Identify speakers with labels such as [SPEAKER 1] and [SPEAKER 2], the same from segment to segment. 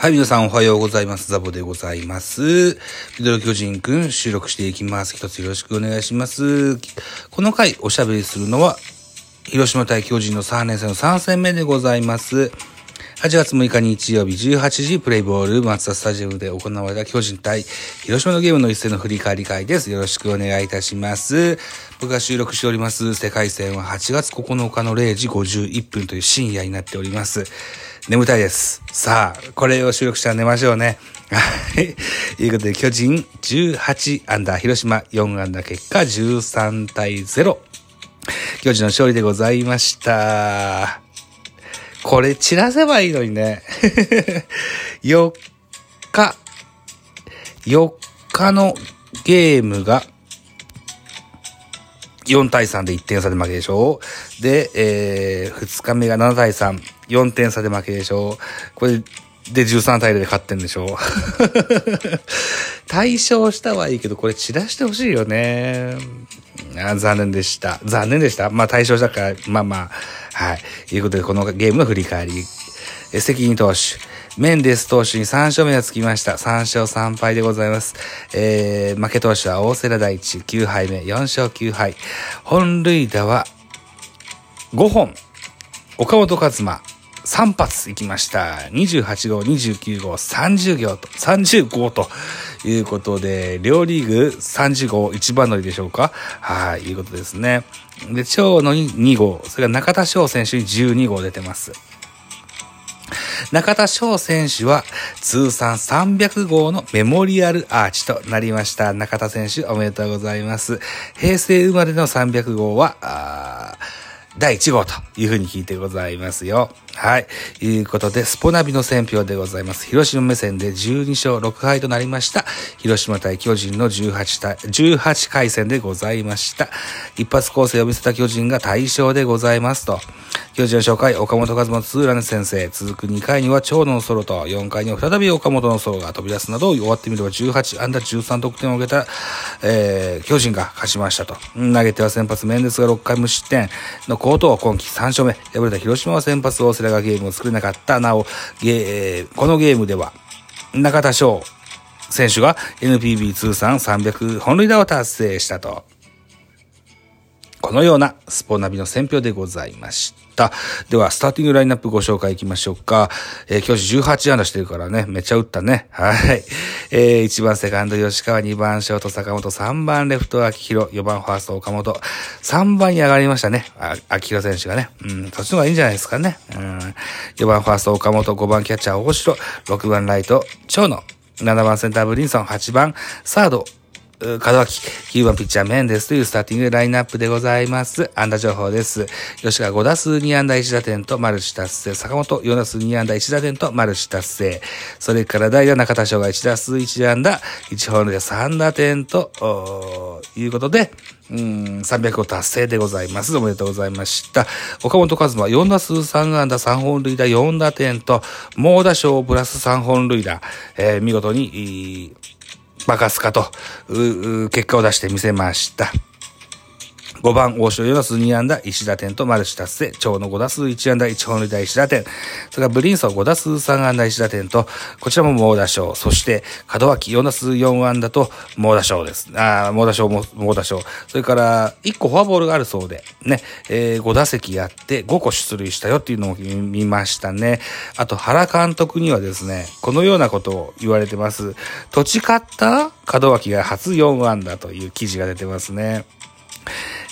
[SPEAKER 1] はい、皆さんおはようございます。ザボでございます。ミドル巨人くん収録していきます。一つよろしくお願いします。この回おしゃべりするのは、広島対巨人の3年生の3戦目でございます。8月6日日曜日18時プレイボール松田スタジアムで行われた巨人対広島のゲームの一戦の振り返り会です。よろしくお願いいたします。僕が収録しております世界戦は8月9日の0時51分という深夜になっております。眠たいです。さあ、これを収録したら寝ましょうね。はい。ということで、巨人18アンダー、広島4アンダー結果13対0。巨人の勝利でございました。これ散らせばいいのにね。4日、4日のゲームが4対3で1点差で負けでしょうで、えー、2日目が7対3、4点差で負けでしょこれで13対0で勝ってんでしょ 対勝したはいいけど、これ散らしてほしいよね。残念でした。残念でした。まあ対象したから、まあまあ、はい。ということで、このゲームの振り返り。え責任投手。メンデス投手に3勝目がつきました。3勝3敗でございます。えー、負け投手は大瀬良大地9敗目、4勝9敗。本塁打は5本。岡本和真、3発行きました。28号、29号、30号と、30号ということで、両リーグ30号一番乗りでしょうか？はい、いうことですね。で、長野に2号、それから中田翔選手に12号出てます。中田翔選手は通算300号のメモリアルアーチとなりました。中田選手おめでとうございます。平成生まれの300号は、あー第1号というふうに聞いてございますよ。はい。いうことで、スポナビの選票でございます。広島目線で12勝6敗となりました。広島対巨人の18対、18回戦でございました。一発構成を見せた巨人が大勝でございますと。巨人の初回、岡本和真ツーラン先生。続く2回には長野のソロと、4回には再び岡本のソロが飛び出すなど、終わってみれば18安打13得点を挙げた、えー、巨人が勝ちましたと。投げては先発メンデスが6回無失点の好投、今季3勝目。敗れた広島は先発大瀬良がゲームを作れなかった。なお、ゲーこのゲームでは、中田翔選手が NPB 通算300本塁打を達成したと。このようなスポナビの選評でございました。では、スターティングラインナップご紹介いきましょうか。えー、教師18安打してるからね、めっちゃ打ったね。はい。えー、1番セカンド吉川、2番ショート坂本、3番レフト秋広、4番ファースト岡本、3番に上がりましたね。あ秋広選手がね。うん、そっちの方がいいんじゃないですかね。うん。4番ファースト岡本、5番キャッチャー大城、6番ライト長野、7番センターブリンソン、8番サード、門脇、9番ピッチャーメンデスというスターティングラインナップでございます。安打情報です。吉川5打数2安打1打点とマルチ達成。坂本4打数2安打1打点とマルチ達成。それから代打中田翔が1打数1安打、1本塁打3打点と、いうことで、うん、300を達成でございます。おめでとうございました。岡本和真4打数3安打3本塁打4打点と、猛打賞プラス3本塁打、えー見事に、バカスカと、結果を出してみせました。5番、大城4打数2安打、1打点とマルチ達成。長野5打数1安打、1本塁打1打点。それからブリンソン5打数3安打、1打点と、こちらも猛打賞。そして、門脇4打数4安打と猛打賞です。ああ、猛打賞、猛打賞。それから、1個フォアボールがあるそうで、ね、えー、5打席やって5個出塁したよっていうのを見ましたね。あと、原監督にはですね、このようなことを言われてます。土地勝った門脇が初4安打という記事が出てますね。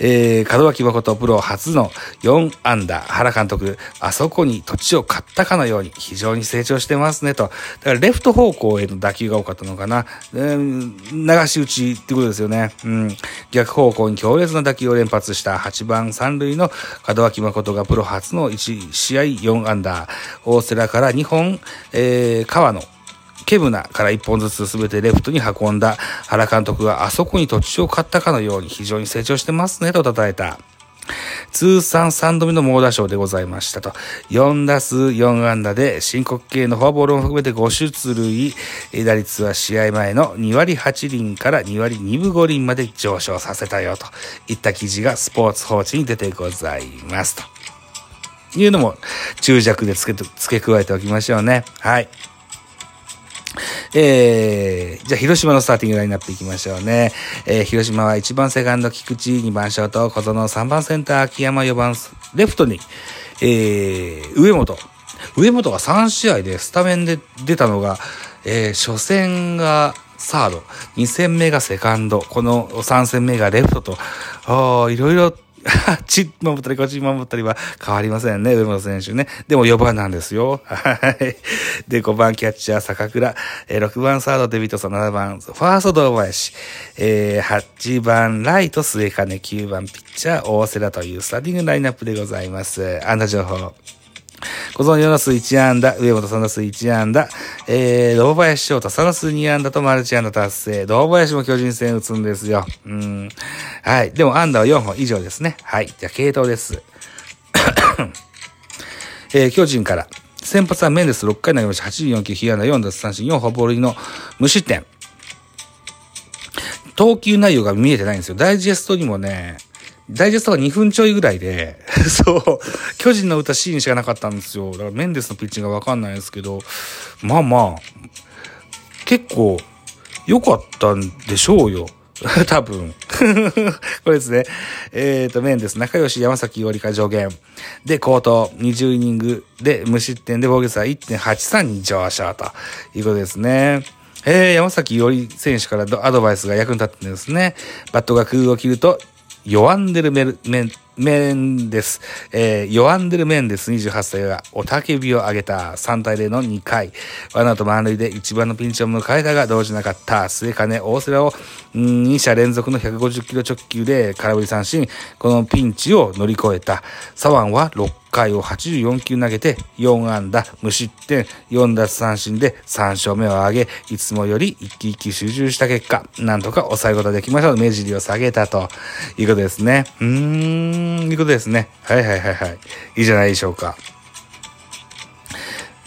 [SPEAKER 1] えー、門脇誠プロ初の4アンダー、原監督、あそこに土地を買ったかのように非常に成長してますねと。だからレフト方向への打球が多かったのかな。えー、流し打ちってことですよね。うん。逆方向に強烈な打球を連発した8番三塁の門脇誠がプロ初の1試合4アンダー、大瀬良から2本、えー、川野、ケブナから1本ずつ全てレフトに運んだ原監督があそこに土地を買ったかのように非常に成長してますねと称えた。通算3度目の猛打賞でございましたと。4打数4安打で申告系のフォアボールも含めて5出塁。打率は試合前の2割8厘から2割2分5厘まで上昇させたよといった記事がスポーツ報知に出てございますと。いうのも注弱で付け付け加えておきましょうね。はい。えー、じゃあ広島のスターティングラインナップいきましょうね。えー、広島は1番セカンド菊池、2番ショート小園、3番センター秋山、4番レフトに、えー、上本。上本が3試合でスタメンで出たのが、えー、初戦がサード、2戦目がセカンド、この3戦目がレフトと、いろいろあっ守ったりこっち守ったりは変わりませんね、上本選手ね。でも4番なんですよ。はい。で、5番キャッチャー坂倉、えー、6番サードデビットさん、7番ファースト堂林、えー、8番ライト末金、9番ピッチャー大瀬良というスターティングラインナップでございます。あんな情報。小園4打数1安打、上本3打数1安打、えー、堂林翔太3打数2安打とマルチ安打達成。堂林も巨人戦打つんですよ。うん。はい。でも安打は4本以上ですね。はい。じゃあ、系統です。えー、巨人から。先発はメンデス6回投げました。84球、被安打4奪三振、4フォボールの無失点。投球内容が見えてないんですよ。ダイジェストにもね、ダイジェストが2分ちょいぐらいで、そう、巨人の歌シーンしかなかったんですよ。だからメンデスのピッチングがわかんないですけど、まあまあ、結構良かったんでしょうよ。多分。これですね。えっ、ー、と、メンデス、仲良し山崎よりか上限。で、高投、20イニングで無失点で防御率は1.83に上昇ということですね。えー、山崎より選手からアドバイスが役に立ってんですね。バットが空を切ると弱んでるメルメンメンです。えー、ヨアンデルメンデス28歳がおたけびを上げた3対0の2回。ワナと満塁で一番のピンチを迎えたが動じなかった末金大瀬良を2者連続の150キロ直球で空振り三振。このピンチを乗り越えた。サワンは6回を84球投げて4安打無失点4奪三振で3勝目を挙げいつもより一気一気集中した結果なんとか抑えることができました。目尻を下げたということですね。うーんいうことですね。はいはいはいはい。いいじゃないでしょうか。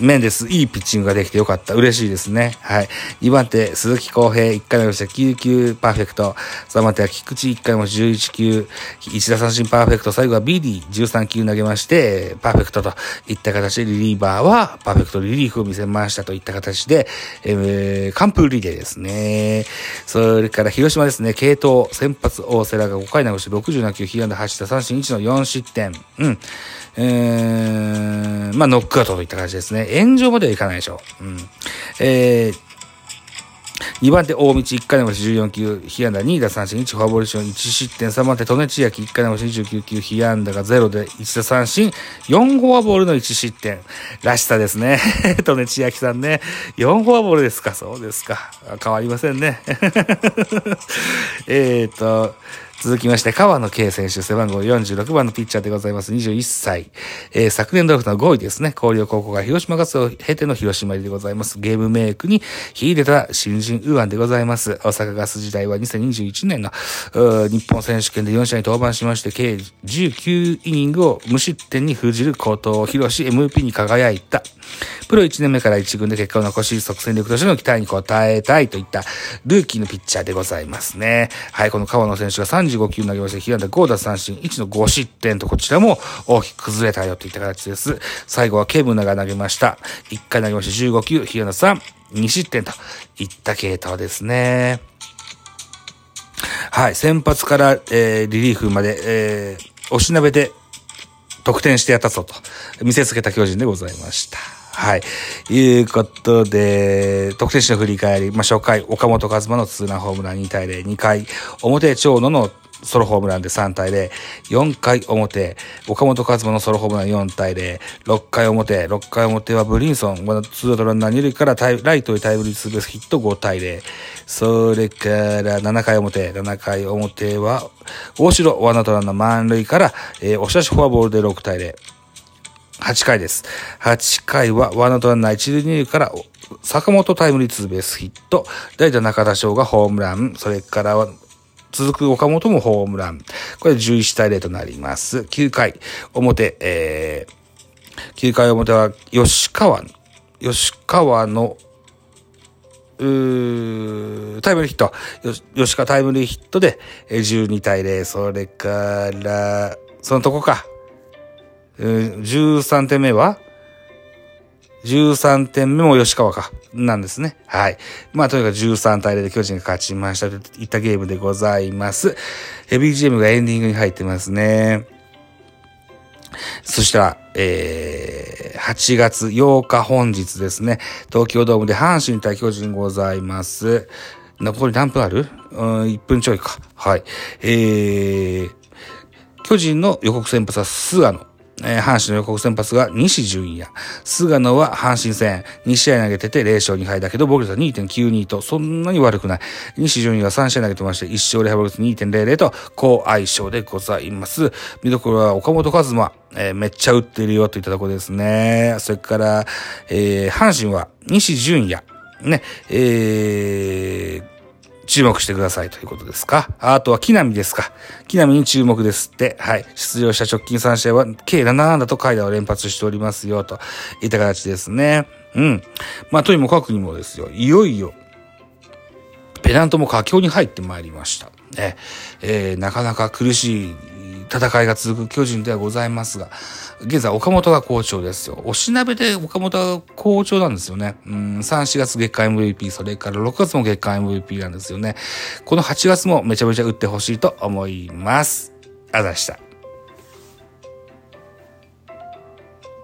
[SPEAKER 1] 面です。いいピッチングができてよかった。嬉しいですね。はい。2番手、鈴木康平、1回目をした9球パーフェクト。3番手は菊池、1回を11球、1奪三振パーフェクト。最後はビリー、13球投げまして、パーフェクトといった形でリリーバーはパーフェクトリリーフを見せましたといった形で、えー、完封リレーですね。それから広島ですね、継投、先発大瀬良が5回投げして67球、被安打8奪三振1の4失点。うん。えー、まあ、ノックアウトといった感じですね。炎上まではいかないでしょう。うん。えー、2番手、大道、1回の星14球、被安打2打三振、1フォアボールション、1失点、3番手、利根千秋、1回の星29球、被安打が0で1打三振、4フォアボールの1失点。らしさですね。利根千秋さんね。4フォアボールですか、そうですか。変わりませんね。えっと、続きまして、川野圭選手、背番号46番のピッチャーでございます。21歳。えー、昨年ドラフトの5位ですね。広陵高校が広島ガスを経ての広島入りでございます。ゲームメイクに秀でた新人右腕でございます。大阪ガス時代は2021年の日本選手権で4試合に登板しまして、計19イニングを無失点に封じる高等広し MVP に輝いた。プロ1年目から1軍で結果を残し、即戦力としての期待に応えたいといったルーキーのピッチャーでございますね。はい、この川野選手が35球投げまして、被安打5奪三振、1の5失点と、こちらも大きく崩れたよといった形です。最後はケムナが投げました。1回投げまして15球、被安打3、2失点といった系統ですね。はい、先発から、えー、リリーフまで、えー、押しなべて得点してやったぞと見せつけた巨人でございました。はい。いうことで、得点手の振り返り、まあ、初回、岡本和真のツーランホームラン2対0、2回、表長野のソロホームランで3対0。4回表、岡本和真のソロホームラン4対0。6回表、6回表はブリンソン、まだツーアウトランナー2塁からライトへタイムリーツーベースヒット5対0。それから7回表、7回表は大城、ワンアウトランナー満塁から、えー、押し出しフォアボールで6対0。8回です。8回はワンアウトランナー1塁2塁から坂本タイムリーツーベースヒット、代打中田翔がホームラン、それから続く岡本もホームラン。これ11対0となります。9回表、えー、9回表は吉川、吉川の、うータイムリーヒット。吉川タイムリーヒットで12対0。それから、そのとこか。13点目は13点目も吉川か。なんですね。はい。まあ、とにかく13対0で巨人が勝ちましたといったゲームでございます。ヘビー GM がエンディングに入ってますね。そしたら、えー、8月8日本日ですね。東京ドームで阪神対巨人ございます。残り何分ある？うん、1分ちょいか。はい。えー、巨人の予告先発は菅野。えー、阪神の予告先発が西純也。菅野は阪神戦2試合投げてて0勝2敗だけど、防御率は2.92とそんなに悪くない。西純也は3試合投げてまして、1勝0敗防御率2.00と好相性でございます。見どころは岡本和真。えー、めっちゃ打ってるよといったところですね。それから、えー、阪神は西純也。ね、えー、注目してくださいということですか？あとは木並ですか？木並に注目ですって。はい。出場した直近3試合は計7安打と回打を連発しておりますよ、といった形ですね。うん。まあ、とにもかくにもですよ。いよいよ、ペナントも佳境に入ってまいりました。ね。えー、なかなか苦しい戦いが続く巨人ではございますが、現在岡本が好調ですよ。おしなべで岡本が好調なんですよね。うん、3、4月月間 MVP、それから6月も月間 MVP なんですよね。この8月もめちゃめちゃ打ってほしいと思います。あざした。